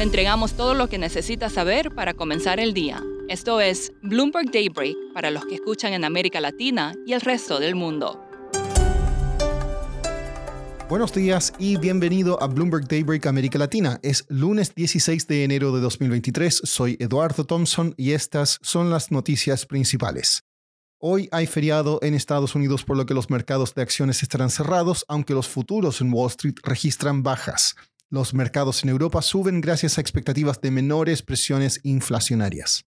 Le entregamos todo lo que necesita saber para comenzar el día. Esto es Bloomberg Daybreak para los que escuchan en América Latina y el resto del mundo. Buenos días y bienvenido a Bloomberg Daybreak América Latina. Es lunes 16 de enero de 2023. Soy Eduardo Thompson y estas son las noticias principales. Hoy hay feriado en Estados Unidos por lo que los mercados de acciones estarán cerrados, aunque los futuros en Wall Street registran bajas. Los mercados en Europa suben gracias a expectativas de menores presiones inflacionarias.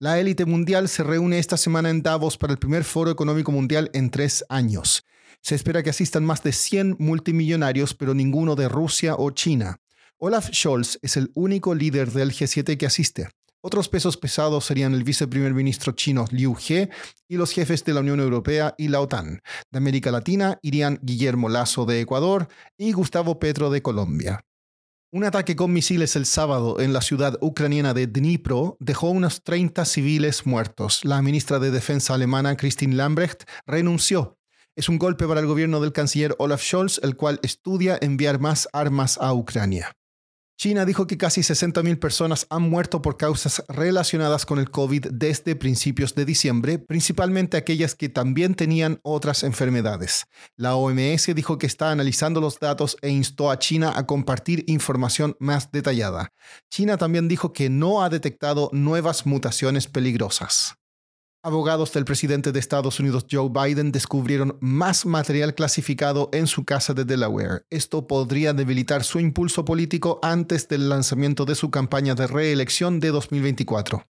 La élite mundial se reúne esta semana en Davos para el primer foro económico mundial en tres años. Se espera que asistan más de 100 multimillonarios, pero ninguno de Rusia o China. Olaf Scholz es el único líder del G7 que asiste. Otros pesos pesados serían el viceprimer ministro chino Liu He y los jefes de la Unión Europea y la OTAN. De América Latina irían Guillermo Lazo de Ecuador y Gustavo Petro de Colombia. Un ataque con misiles el sábado en la ciudad ucraniana de Dnipro dejó unos 30 civiles muertos. La ministra de Defensa alemana, Christine Lambrecht, renunció. Es un golpe para el gobierno del canciller Olaf Scholz, el cual estudia enviar más armas a Ucrania. China dijo que casi 60.000 personas han muerto por causas relacionadas con el COVID desde principios de diciembre, principalmente aquellas que también tenían otras enfermedades. La OMS dijo que está analizando los datos e instó a China a compartir información más detallada. China también dijo que no ha detectado nuevas mutaciones peligrosas. Abogados del presidente de Estados Unidos Joe Biden descubrieron más material clasificado en su casa de Delaware. Esto podría debilitar su impulso político antes del lanzamiento de su campaña de reelección de 2024.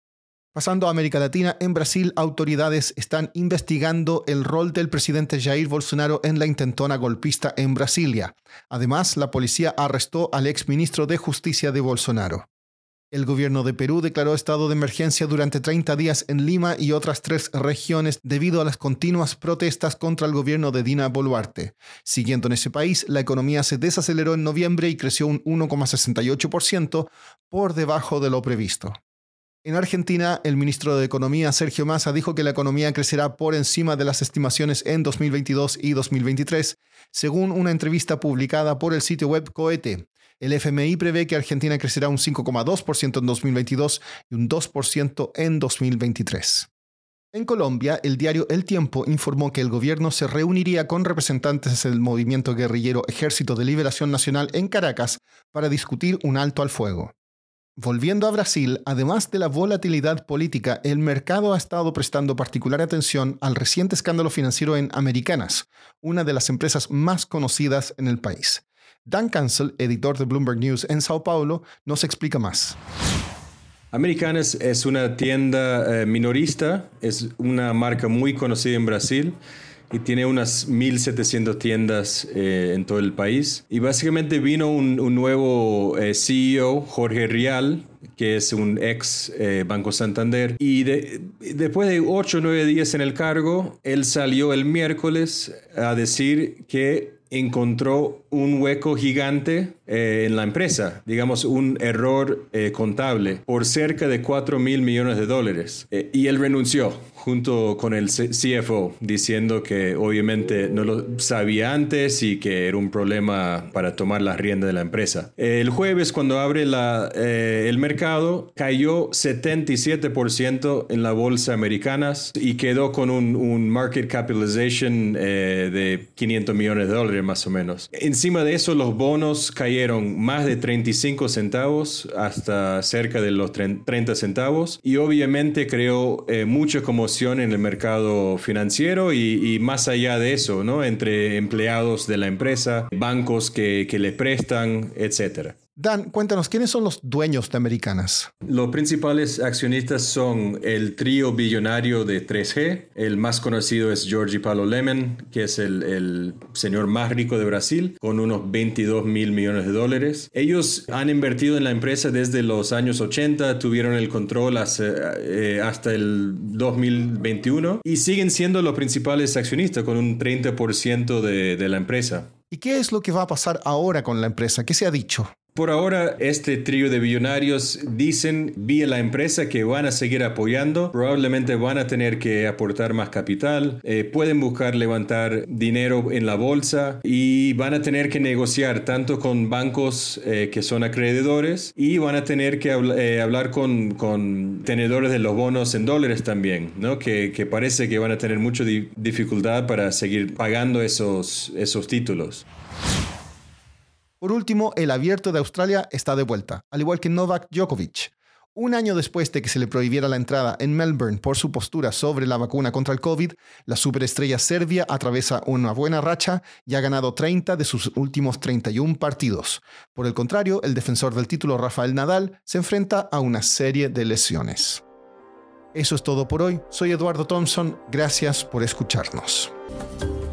Pasando a América Latina, en Brasil autoridades están investigando el rol del presidente Jair Bolsonaro en la intentona golpista en Brasilia. Además, la policía arrestó al exministro de Justicia de Bolsonaro. El gobierno de Perú declaró estado de emergencia durante 30 días en Lima y otras tres regiones debido a las continuas protestas contra el gobierno de Dina Boluarte. Siguiendo en ese país, la economía se desaceleró en noviembre y creció un 1,68% por debajo de lo previsto. En Argentina, el ministro de Economía, Sergio Massa, dijo que la economía crecerá por encima de las estimaciones en 2022 y 2023, según una entrevista publicada por el sitio web Coete. El FMI prevé que Argentina crecerá un 5,2% en 2022 y un 2% en 2023. En Colombia, el diario El Tiempo informó que el gobierno se reuniría con representantes del movimiento guerrillero Ejército de Liberación Nacional en Caracas para discutir un alto al fuego. Volviendo a Brasil, además de la volatilidad política, el mercado ha estado prestando particular atención al reciente escándalo financiero en Americanas, una de las empresas más conocidas en el país. Dan Cancel, editor de Bloomberg News en Sao Paulo, nos explica más. Americanas es una tienda eh, minorista, es una marca muy conocida en Brasil y tiene unas 1.700 tiendas eh, en todo el país. Y básicamente vino un, nuevo eh, CEO, Jorge Rial, que es un ex Banco Santander. Y después de 8 o 9 días en el cargo, él salió el miércoles a decir que encontró un hueco gigante eh, en la empresa, digamos un error eh, contable por cerca de 4 mil millones de dólares. Eh, y él renunció junto con el CFO, diciendo que obviamente no lo sabía antes y que era un problema para tomar la rienda de la empresa. El jueves, cuando abre la, el mercado, cayó 77% en la bolsa americana y quedó con un, un market capitalization de 500 millones de dólares más o menos. Encima de eso, los bonos cayeron más de 35 centavos hasta cerca de los 30 centavos y obviamente creó eh, mucha conmoción en el mercado financiero y, más allá de eso, ¿no? Entre empleados de la empresa, bancos que, que le prestan, etcétera. Dan, cuéntanos, ¿quiénes son los dueños de Americanas? Los principales accionistas son el trío billonario de 3G. El más conocido es Georgie Paulo Lemon, que es el, señor más rico de Brasil, con unos 22 mil millones de dólares. Ellos han invertido en la empresa desde los años 80, tuvieron el control eh, hasta, el 2021 y siguen siendo los principales accionistas con un 30% de, de la empresa. ¿Y qué es lo que va a pasar ahora con la empresa? ¿Qué se ha dicho? Por ahora, este trío de billonarios dicen vía la empresa que van a seguir apoyando, probablemente van a tener que aportar más capital, eh, pueden buscar levantar dinero en la bolsa y van a tener que negociar tanto con bancos eh, que son acreedores y van a tener que eh, hablar con, con, tenedores de los bonos en dólares también, ¿no? que, que parece que van a tener mucha dificultad para seguir pagando esos, esos títulos. Por último, el abierto de Australia está de vuelta, al igual que Novak Djokovic. Un año después de que se le prohibiera la entrada en Melbourne por su postura sobre la vacuna contra el COVID, la superestrella serbia atraviesa una buena racha y ha ganado 30 de sus últimos 31 partidos. Por el contrario, el defensor del título Rafael Nadal se enfrenta a una serie de lesiones. Eso es todo por hoy. Soy Eduardo Thompson. Gracias por escucharnos.